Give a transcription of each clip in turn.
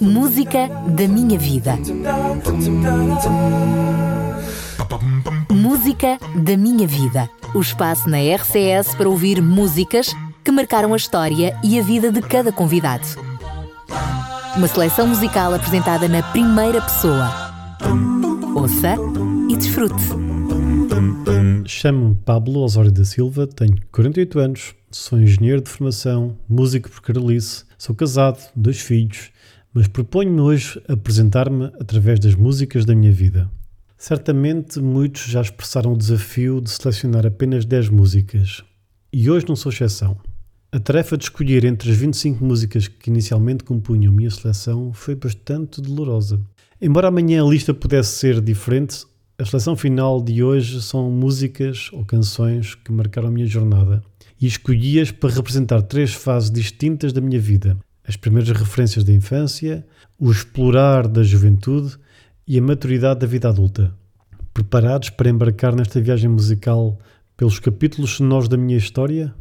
Música da minha vida. Música da minha vida. O espaço na RCS para ouvir músicas que marcaram a história e a vida de cada convidado. Uma seleção musical apresentada na primeira pessoa. Ouça e desfrute. Chamo-me Pablo Osório da Silva, tenho 48 anos, sou engenheiro de formação, músico por Carolice, sou casado, dois filhos, mas proponho-me hoje apresentar-me através das músicas da minha vida. Certamente muitos já expressaram o desafio de selecionar apenas 10 músicas, e hoje não sou exceção. A tarefa de escolher entre as 25 músicas que inicialmente compunham minha seleção foi bastante dolorosa. Embora amanhã a lista pudesse ser diferente, a seleção final de hoje são músicas ou canções que marcaram a minha jornada e escolhi-as para representar três fases distintas da minha vida: as primeiras referências da infância, o explorar da juventude e a maturidade da vida adulta. Preparados para embarcar nesta viagem musical pelos capítulos sonoros da minha história?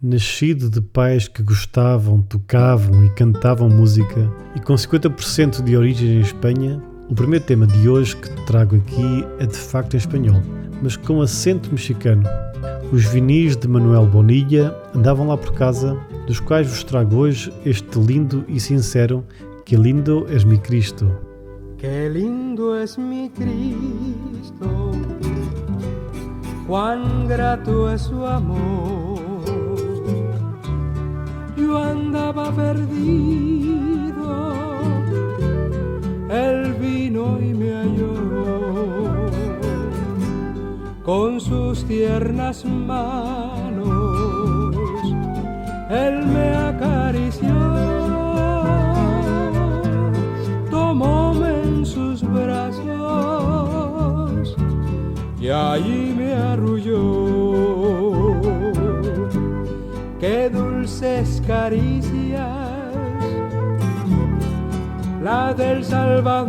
Nascido de pais que gostavam, tocavam e cantavam música e com 50% de origem em Espanha, o primeiro tema de hoje que trago aqui é de facto em espanhol, mas com acento mexicano. Os vinis de Manuel Bonilla andavam lá por casa, dos quais vos trago hoje este lindo e sincero Que lindo es mi Cristo. Que lindo es mi Cristo, cuán grato es su amor. Yo andaba perdido él vino y con sus tiernas manos, Él me acarició, tomóme en sus brazos y allí me arrulló. Qué dulces caricias la del Salvador,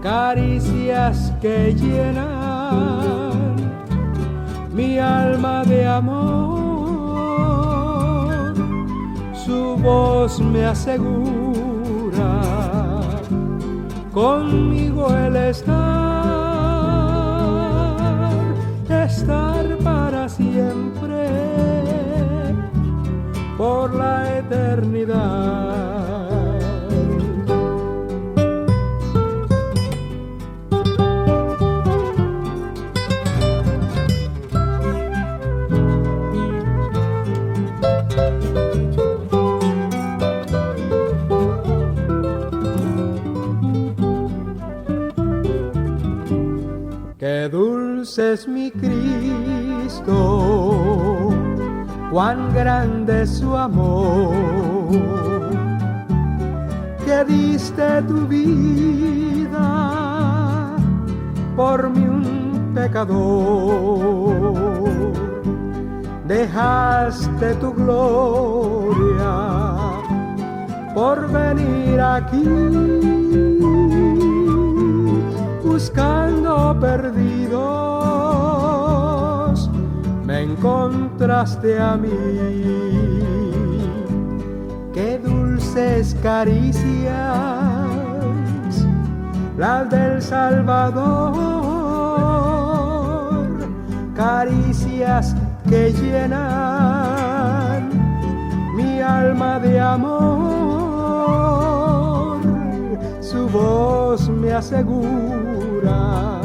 caricias que llenan mi alma de amor, su voz me asegura conmigo el estar, estar para siempre por la eternidad. Dulce es mi Cristo cuán grande es su amor, que diste tu vida por mí un pecador, dejaste tu gloria por venir aquí buscando encontré encontraste a mí. Qué dulces caricias, las del Salvador, caricias que llenan mi alma de amor. Su voz me asegura,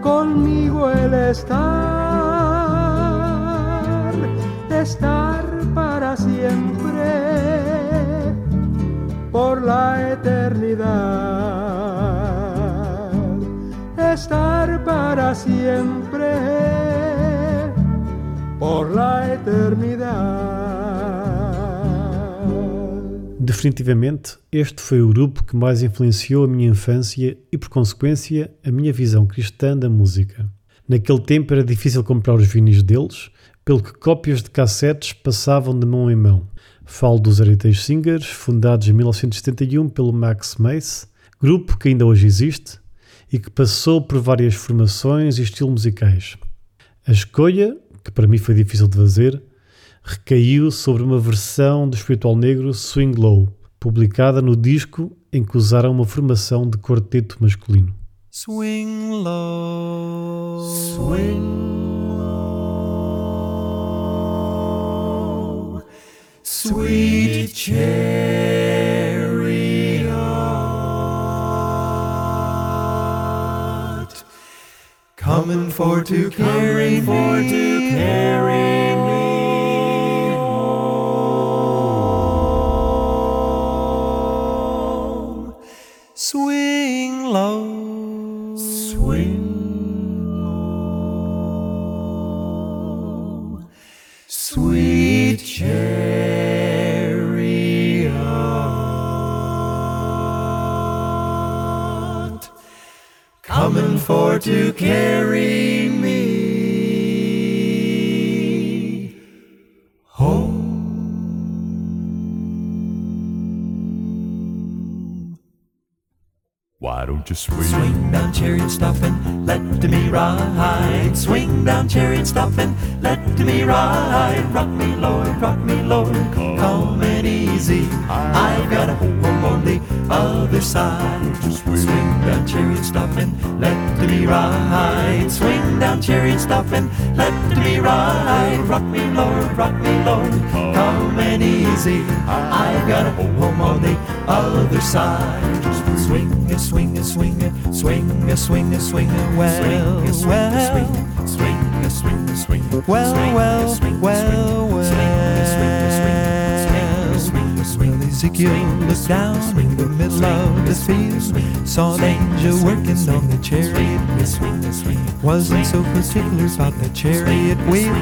conmigo él está estar para siempre por la eternidad, estar para siempre por la eternidad. Definitivamente, este foi o grupo que mais influenciou a minha infância e, por consequência, a minha visão cristã da música. Naquele tempo era difícil comprar os vinis deles pelo que cópias de cassetes passavam de mão em mão. Falo dos Heritage Singers, fundados em 1971 pelo Max Mace, grupo que ainda hoje existe e que passou por várias formações e estilos musicais. A escolha, que para mim foi difícil de fazer, recaiu sobre uma versão do espiritual negro Swing Low, publicada no disco em que usaram uma formação de quarteto masculino. Swing low, swing sweet chariot, coming for to carry for to carry coming for to carry Why don't you swing? Swing down, chariot, stop and let me ride. Swing down, chariot, stop and let me ride. Rock me, Lord, rock me, Lord, calm and easy. I've got a home on the other side. Swing down, chariot, stop and let me ride. Swing down, chariot, stop and let me ride. Rock me, Lord, rock me, Lord, calm and easy. I've got a home on the other side. Swing a swing a swing a swing a swing a swing a well well swing a swing a swing well well well well Ezekiel looked down in the middle of the field. saw an angel working on the chariot. wasn't so particular about the chariot wheel.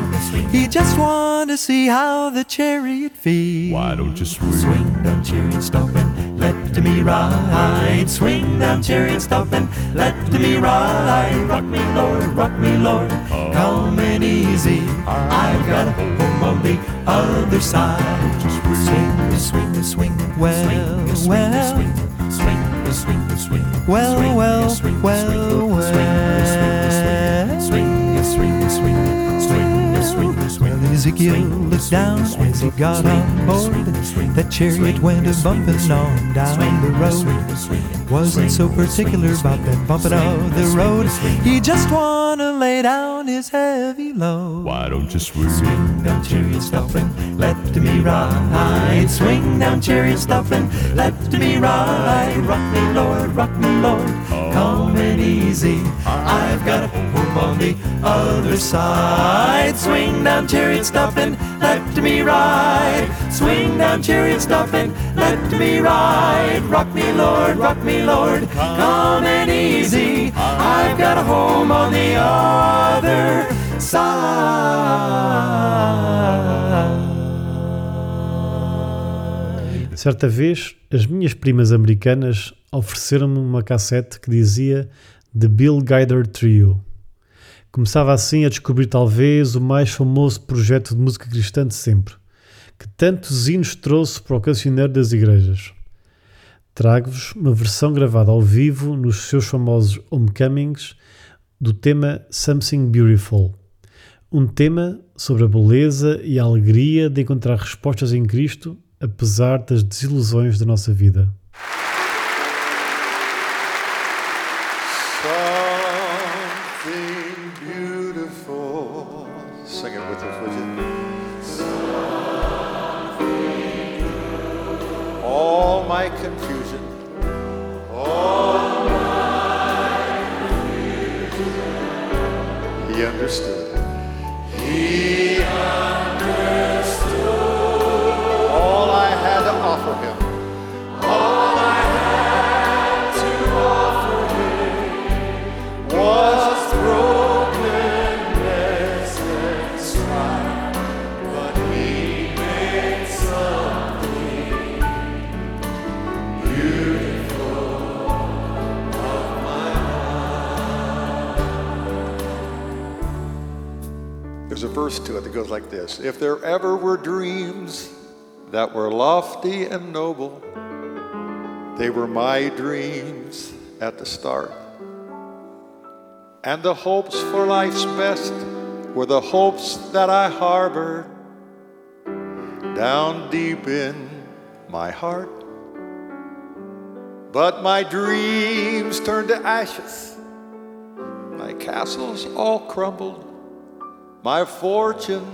he just wanted to see how the chariot feels. Why don't you swing? Swing down chariot stop and let me ride. Swing down chariot stop and let me ride. Rock me lord rock me lord. Calm and easy. I've got a home on the other side. Swing swing swing well well. swing swing swing swing well well well well Ezekiel looked down as he got on board. That chariot went a bumping on down the road. Wasn't so particular about that bumping of the road. He just wanna lay down his heavy load. Why don't you swing? Swing down, chariot, stop and let me ride. Swing down, chariot, stop and let me ride. Rock me, Lord, rock me, Lord, calm and easy. I've got a home on the other side. Swing down, chariot, stop and let me ride. Swing down, chariot, stop and let me ride. Rock me, Lord, rock me, Lord, calm and easy. I've got a home on the other side. Certa vez, as minhas primas americanas ofereceram-me uma cassete que dizia The Bill Guider Trio. Começava assim a descobrir talvez o mais famoso projeto de música cristã de sempre, que tantos hinos trouxe para o cancioneiro das igrejas. Trago-vos uma versão gravada ao vivo nos seus famosos Homecomings do tema Something Beautiful, um tema sobre a beleza e a alegria de encontrar respostas em Cristo, apesar das desilusões da nossa vida. My dreams at the start. And the hopes for life's best were the hopes that I harbored down deep in my heart. But my dreams turned to ashes. My castles all crumbled. My fortune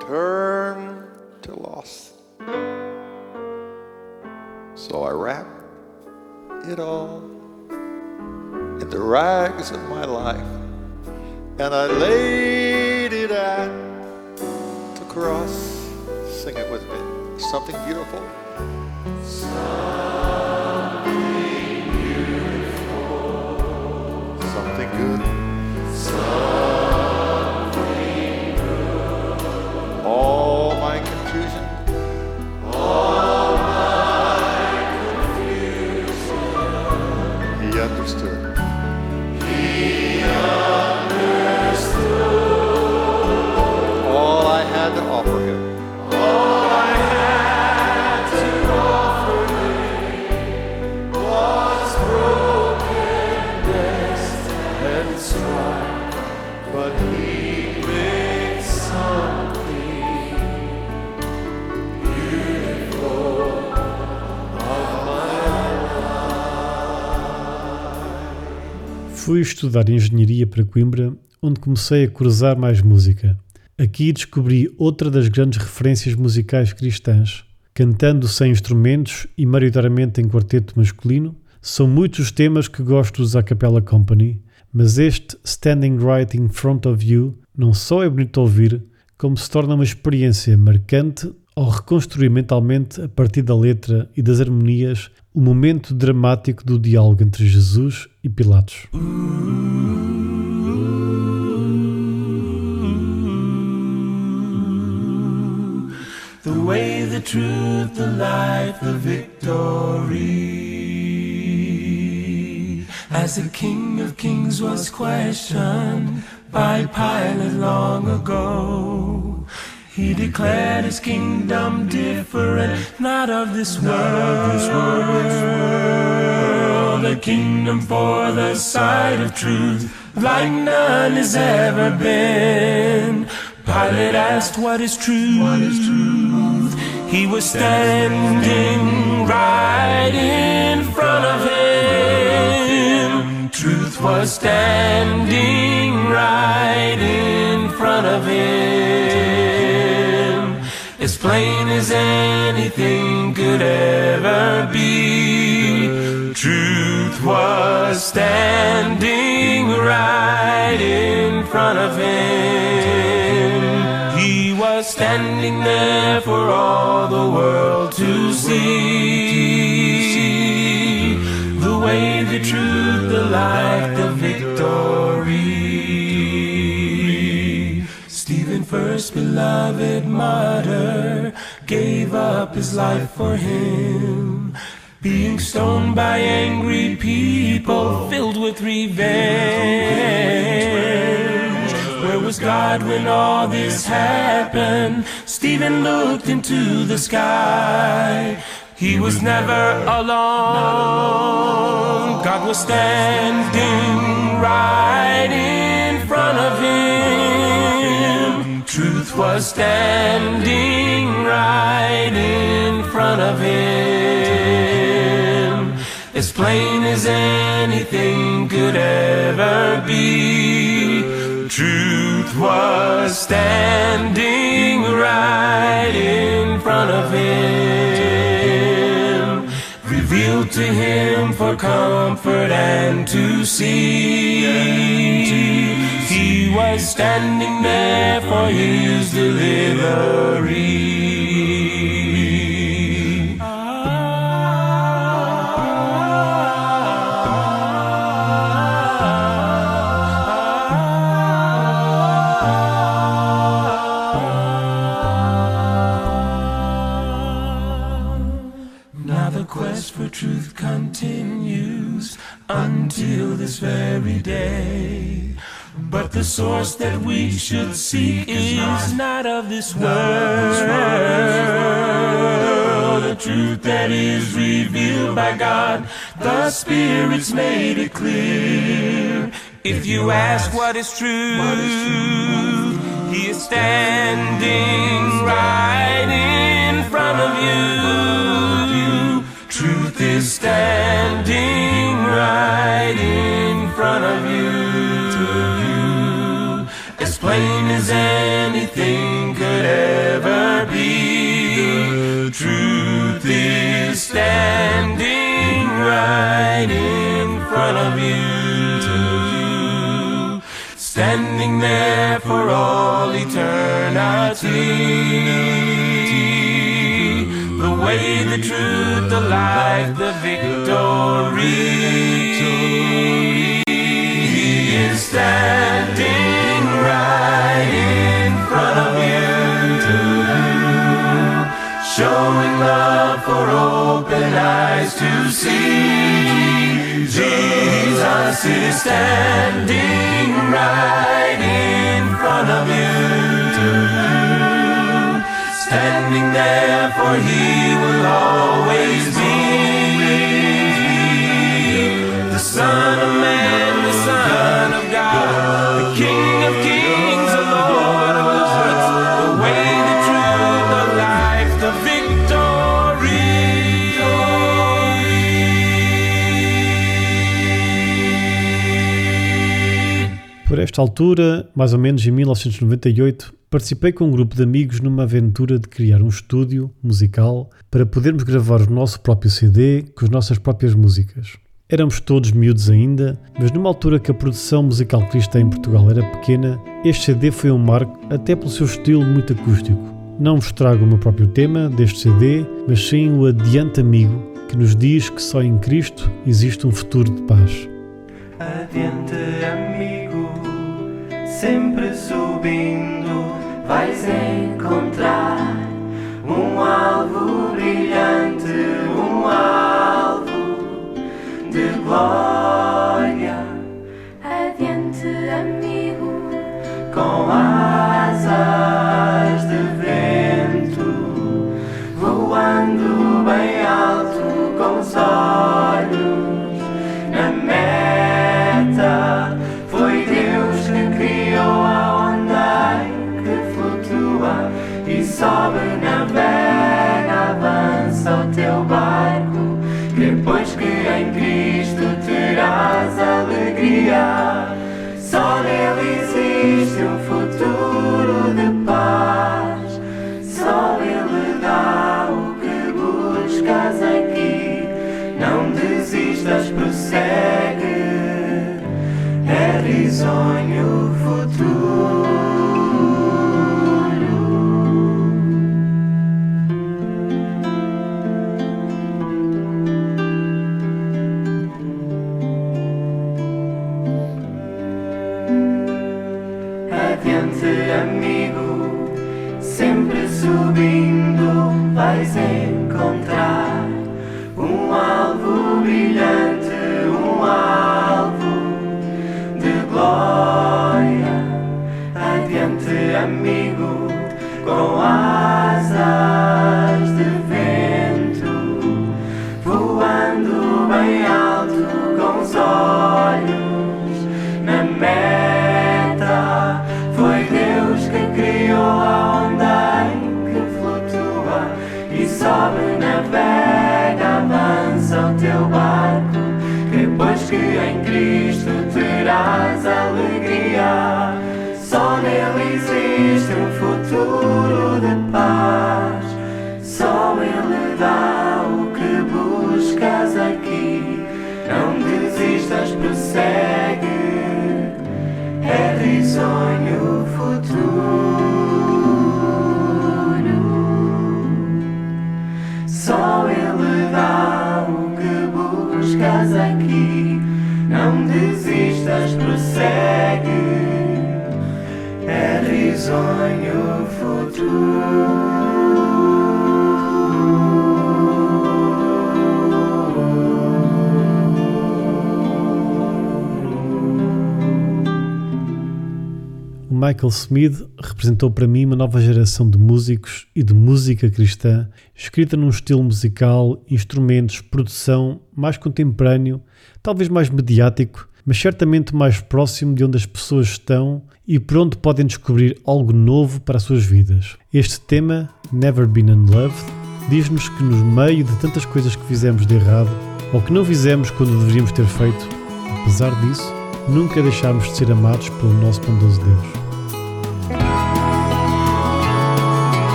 turned to loss. So I wrapped it all in the rags of my life and I laid it at the cross. Sing it with me. Something beautiful. Something Fui estudar engenharia para Coimbra, onde comecei a cruzar mais música. Aqui descobri outra das grandes referências musicais cristãs. Cantando sem instrumentos e maioritariamente em quarteto masculino, são muitos os temas que gosto dos A Cappella Company, mas este Standing Right in Front of You não só é bonito ouvir, como se torna uma experiência marcante ao reconstruir mentalmente, a partir da letra e das harmonias, o momento dramático do diálogo entre Jesus e Pilatos. The way, the truth, the life, the victory. As the King of Kings was questioned by Pilate long ago, he declared his kingdom different, not of this world. A kingdom for the side of truth, like none has ever been. Pilate asked, What is truth? What is truth? He was standing right in front of him. Truth was standing right in front of him. As plain as anything could ever be. Truth was standing right in front of him. He was standing there for all the world to see. The way, the truth, the life, the victory. Beloved martyr, gave up his life for him. Being stoned by angry people filled with revenge. Where was God when all this happened? Stephen looked into the sky. He was never alone. God was standing right in front of him. Was standing right in front of him. As plain as anything could ever be. Truth was standing right in front of him, revealed to him for comfort and to see. Was standing there for his delivery. Now the quest for truth continues until this very day. But the source that we should seek is not, of this world. The truth that is revealed by God, the Spirit's made it clear. If you ask what is true, what is true He is standing right in front of you. Truth is standing right in Ever be. The truth is standing right in front of you. Standing there for all eternity. The way, the truth, the life, the victory. He is standing right love for open eyes to see. Jesus is standing right in front of you standing there, for he will always be Por esta altura, mais ou menos em 1998, participei com um grupo de amigos numa aventura de criar um estúdio musical para podermos gravar o nosso próprio CD com as nossas próprias músicas. Éramos todos miúdos ainda, mas numa altura que a produção musical cristã em Portugal era pequena, este CD foi um marco até pelo seu estilo muito acústico. Não vos trago o meu próprio tema deste CD, mas sim o Adiante Amigo, que nos diz que só em Cristo existe um futuro de paz. Adiante, amigo, sempre subindo, vais encontrar um alvo brilhante, um alvo de glória. Adiante, amigo, com asas de vento, voando bem alto com os Michael Smith representou para mim uma nova geração de músicos e de música cristã, escrita num estilo musical, instrumentos, produção mais contemporâneo, talvez mais mediático, mas certamente mais próximo de onde as pessoas estão e por onde podem descobrir algo novo para as suas vidas. Este tema, Never Been Unloved, diz-nos que nos meio de tantas coisas que fizemos de errado ou que não fizemos quando deveríamos ter feito, apesar disso, nunca deixámos de ser amados pelo nosso bondoso Deus.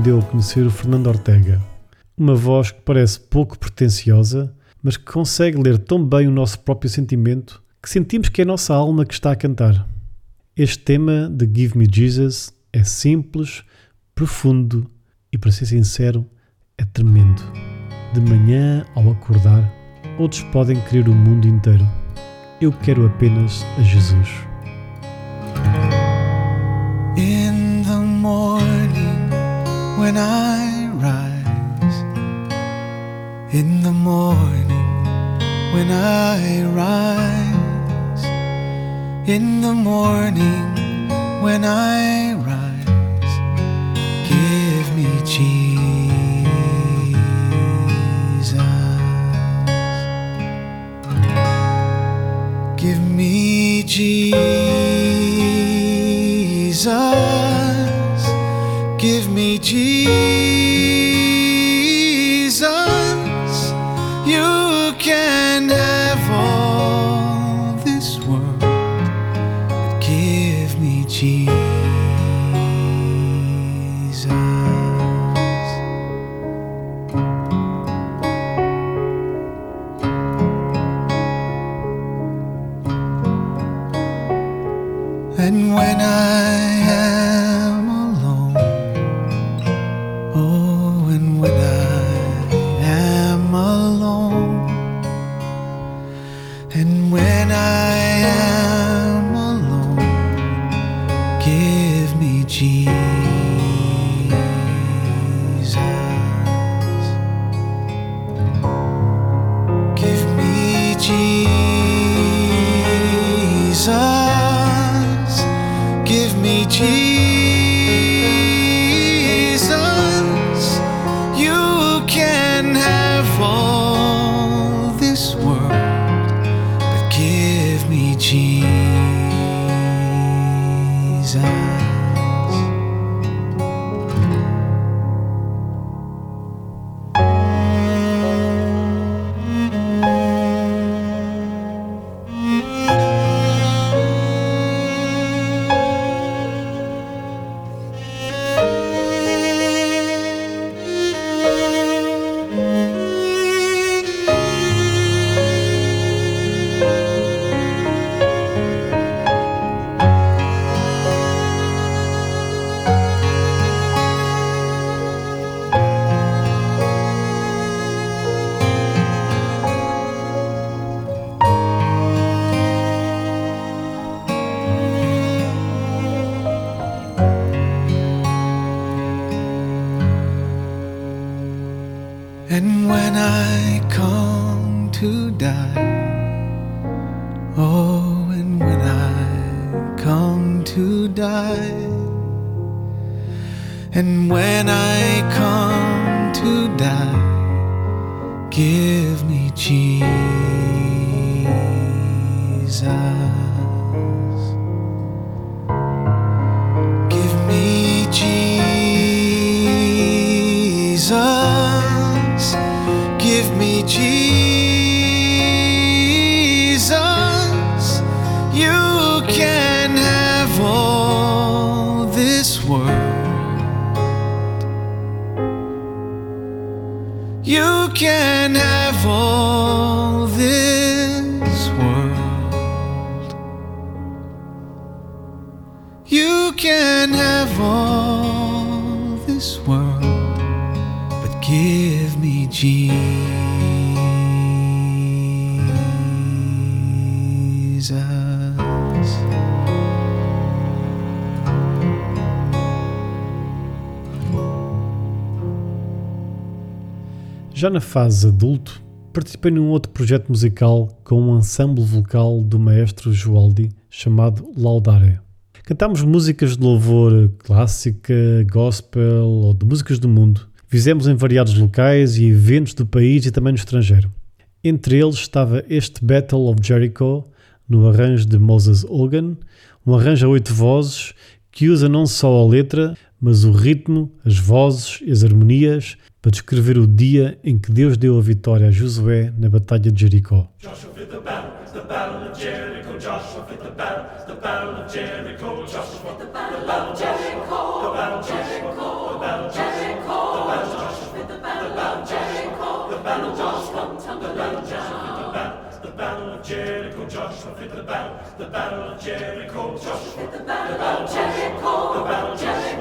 Deu a conhecer o Fernando Ortega. Uma voz que parece pouco pretensiosa, mas que consegue ler tão bem o nosso próprio sentimento que sentimos que é a nossa alma que está a cantar. Este tema de Give Me Jesus é simples, profundo e, para ser sincero, é tremendo. De manhã, ao acordar, outros podem querer o mundo inteiro. Eu quero apenas a Jesus. In the morning when I rise, in the morning when I rise, in the morning when I rise, give me Jesus. Give me Jesus. diz. World, but give me Jesus. ti. Já na fase adulto, participei num outro projeto musical com um ensemble vocal do maestro Joaldi chamado Laudare. Cantámos músicas de louvor clássica, gospel ou de músicas do mundo. Fizemos em variados locais e eventos do país e também no estrangeiro. Entre eles estava este Battle of Jericho, no arranjo de Moses Hogan, um arranjo a oito vozes que usa não só a letra, mas o ritmo, as vozes e as harmonias para descrever o dia em que Deus deu a vitória a Josué na Batalha de Jericó. The battle, of Jericho. Joshua the battle of Jericho. The battle of Jericho,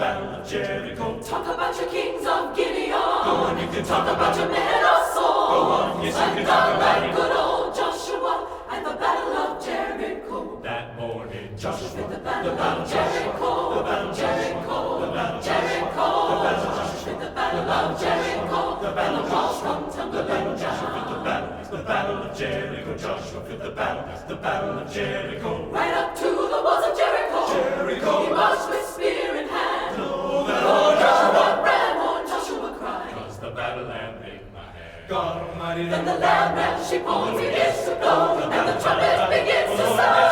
battle. Of Jericho. Talk about your kings of Gideon. Go on, you can talk about your men of Saul. Go on, yes, you can talk about it. good old Joshua at the battle of Jericho. That morning, Joshua The the battle battle of Jericho. The battle of Jericho. The battle of Jericho. The battle of Joshua The battle of Jericho. The battle of Joshua. Come The battle of Joshua down. the battle. The battle of Jericho. Joshua fit the battle. The battle of Jericho. Right up to the walls of Jericho. Jericho. He marched with spear. The Lord, Joshua, ram horn, Joshua cried. Cause the battle lamb make my hand. God Almighty, Then the lamb ram sheep horn begins to blow, and the trumpet begins to sound.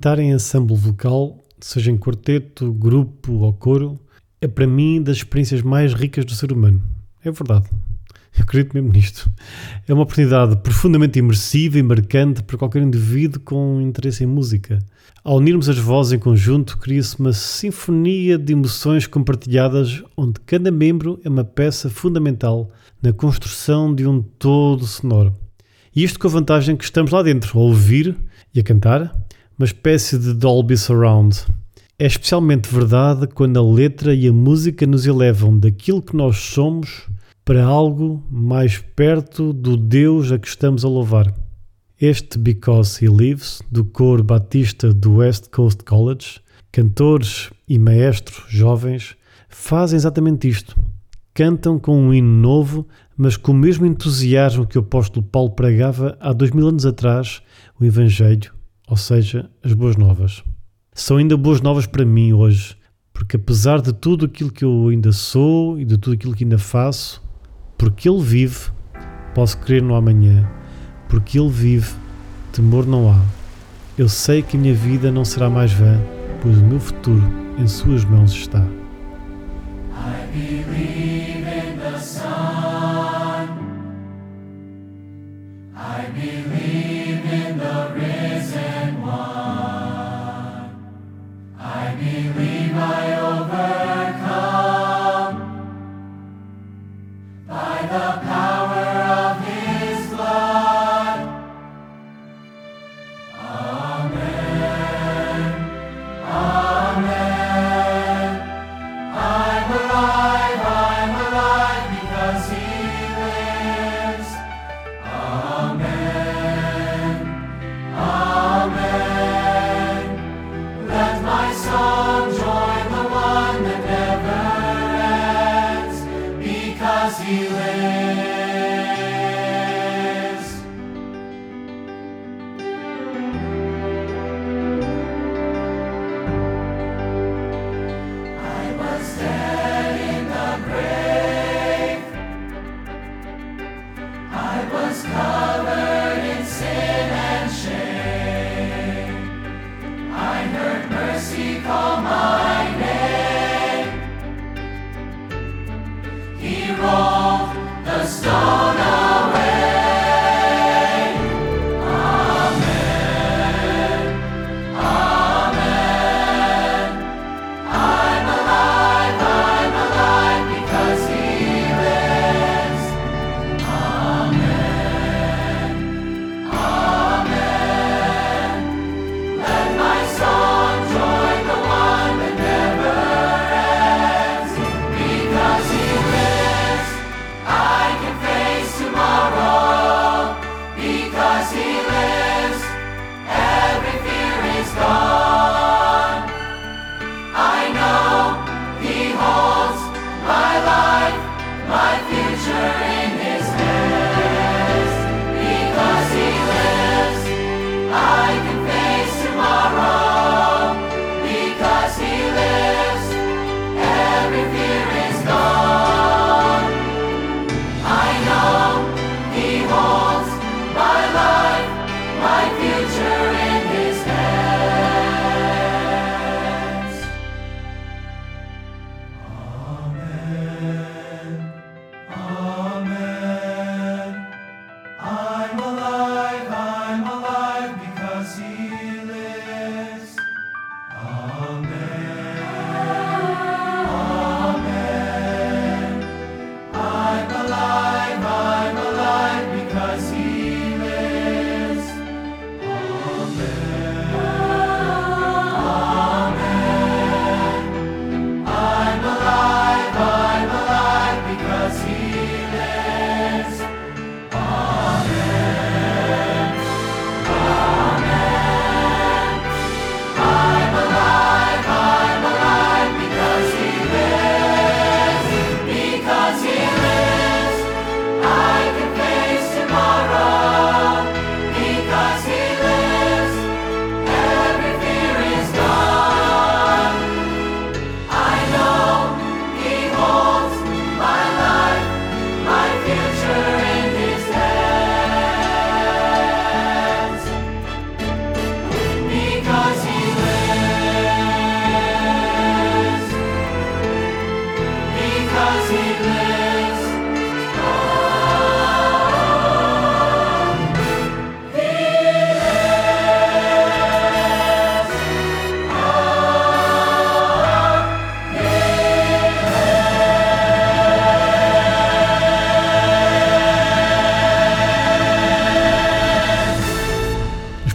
Cantar em ensemble vocal, seja em quarteto, grupo ou coro, é para mim das experiências mais ricas do ser humano. É verdade. Eu acredito mesmo nisto. É uma oportunidade profundamente imersiva e marcante para qualquer indivíduo com interesse em música. Ao unirmos as vozes em conjunto, cria-se uma sinfonia de emoções compartilhadas, onde cada membro é uma peça fundamental na construção de um todo sonoro. E isto com a vantagem que estamos lá dentro, a ouvir e a cantar, uma espécie de Dolby Surround. É especialmente verdade quando a letra e a música nos elevam daquilo que nós somos para algo mais perto do Deus a que estamos a louvar. Este Because He Lives, do coro batista do West Coast College, cantores e maestros jovens, fazem exatamente isto. Cantam com um hino novo, mas com o mesmo entusiasmo que o apóstolo Paulo pregava há dois mil anos atrás, o Evangelho, ou seja, as boas novas. São ainda boas novas para mim hoje, porque apesar de tudo aquilo que eu ainda sou e de tudo aquilo que ainda faço, porque Ele vive, posso crer no amanhã. Porque Ele vive, temor não há. Eu sei que a minha vida não será mais vã, pois o meu futuro em Suas mãos está.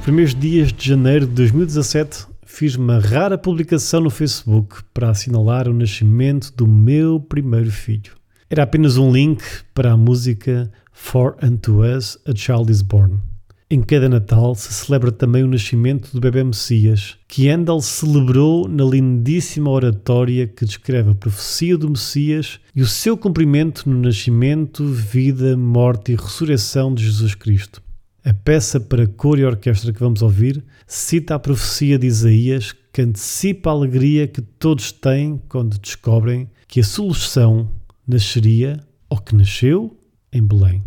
Primeiros dias de janeiro de 2017, fiz uma rara publicação no Facebook para assinalar o nascimento do meu primeiro filho. Era apenas um link para a música For Unto Us a Child is Born. Em cada Natal se celebra também o nascimento do bebê Messias, que Handel celebrou na lindíssima oratória que descreve a profecia do Messias e o seu cumprimento no nascimento, vida, morte e ressurreição de Jesus Cristo. A peça para cor e orquestra que vamos ouvir cita a profecia de Isaías que antecipa a alegria que todos têm quando descobrem que a solução nasceria ou que nasceu em Belém.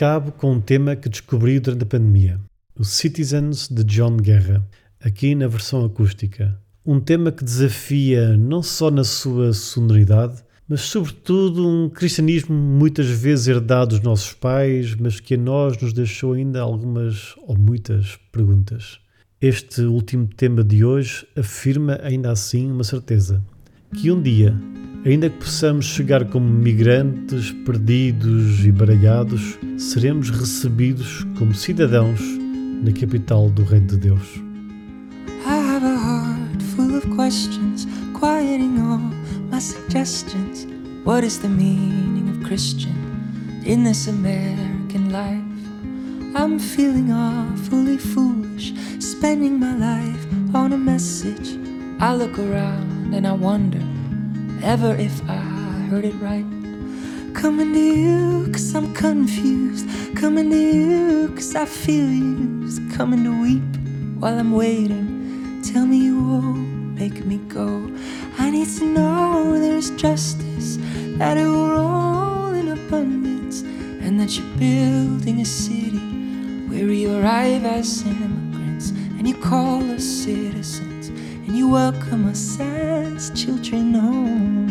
Acabo com um tema que descobri durante a pandemia: o Citizens de John Guerra, aqui na versão acústica. Um tema que desafia não só na sua sonoridade, mas sobretudo um cristianismo muitas vezes herdado dos nossos pais, mas que a nós nos deixou ainda algumas ou muitas perguntas. Este último tema de hoje afirma ainda assim uma certeza: que um dia Ainda que possamos chegar como migrantes perdidos e baralhados, seremos recebidos como cidadãos na capital do Reino de Deus. I have a heart full of questions, quieting all my. What is the meaning of Christian in this American life? I'm feeling awfully foolish, spending my life on a message. I look around and I wonder ever if I heard it right. Coming to you cause I'm confused. Coming to you cause I feel used. Coming to weep while I'm waiting. Tell me you won't make me go. I need to know there's justice, that it will roll in abundance, and that you're building a city where we arrive as immigrants and you call us citizens and you welcome us as children home.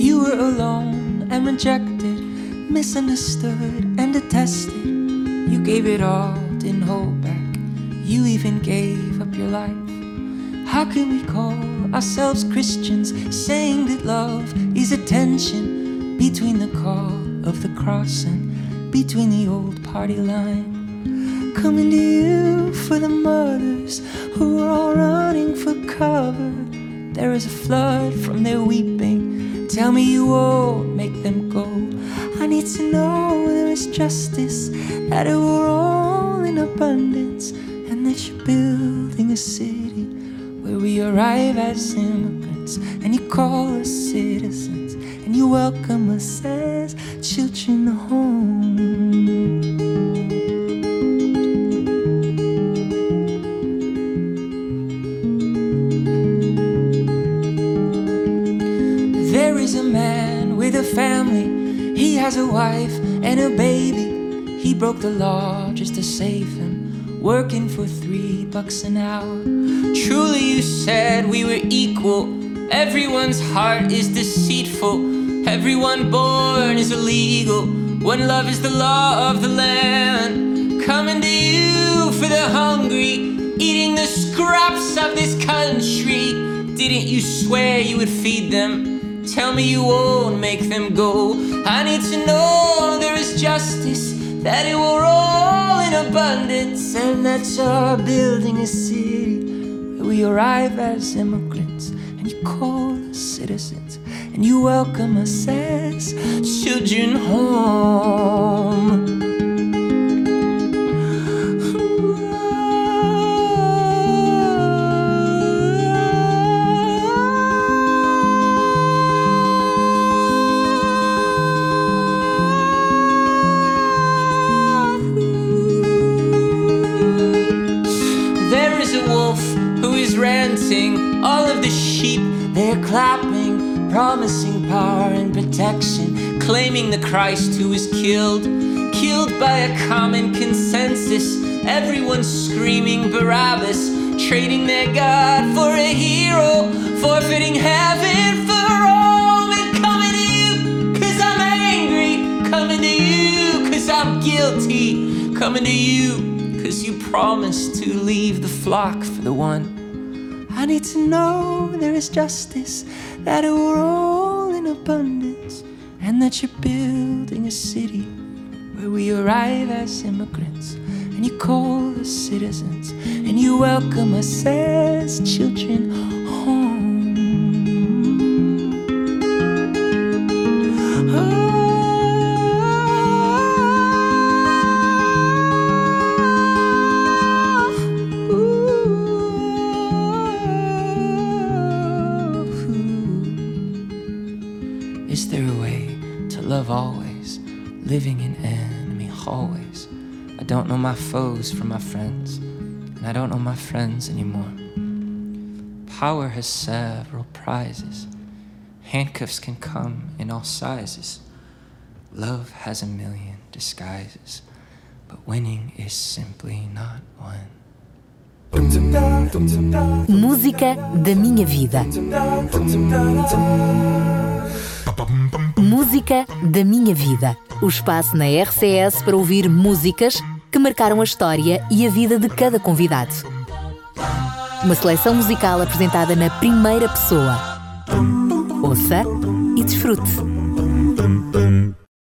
You were alone and rejected, misunderstood and detested. You gave it all, didn't hold back. You even gave up your life. How can we call ourselves Christians, saying that love is a tension between the call of the cross and between the old party line? Coming to you for the mothers who are all running for cover. There is a flood from their weeping. Tell me you won't make them go. I need to know there is justice, that it will all in abundance, and that you're building a city where we arrive as immigrants, and you call us citizens, and you welcome us as children home. Wife and a baby. He broke the law just to save him, working for three bucks an hour. Truly, you said we were equal. Everyone's heart is deceitful. Everyone born is illegal. One love is the law of the land. Coming to you for the hungry, eating the scraps of this country. Didn't you swear you would feed them? Tell me you won't make them go. I need to know there is justice, that it will roll in abundance, and that you're building a city where we arrive as immigrants, and you call us citizens, and you welcome us as children home. Clapping, promising power and protection, claiming the Christ who was killed, killed by a common consensus. Everyone screaming Barabbas, trading their God for a hero, forfeiting heaven for Rome, and coming to you, cause I'm angry, coming to you, cause I'm guilty, coming to you. Cause you promised to leave the flock for the one. I need to know there is justice, that will all in abundance, and that you're building a city where we arrive as immigrants, and you call us citizens, and you welcome us as children I don't know my foes from my friends, and I don't know my friends anymore. Power has several prizes, Handcuffs can come in all sizes. Love has a million disguises, but winning is simply not one. Música da minha vida. Música da minha vida. O espaço na RCS para ouvir músicas que marcaram a história e a vida de cada convidado. Uma seleção musical apresentada na primeira pessoa. Ouça e desfrute.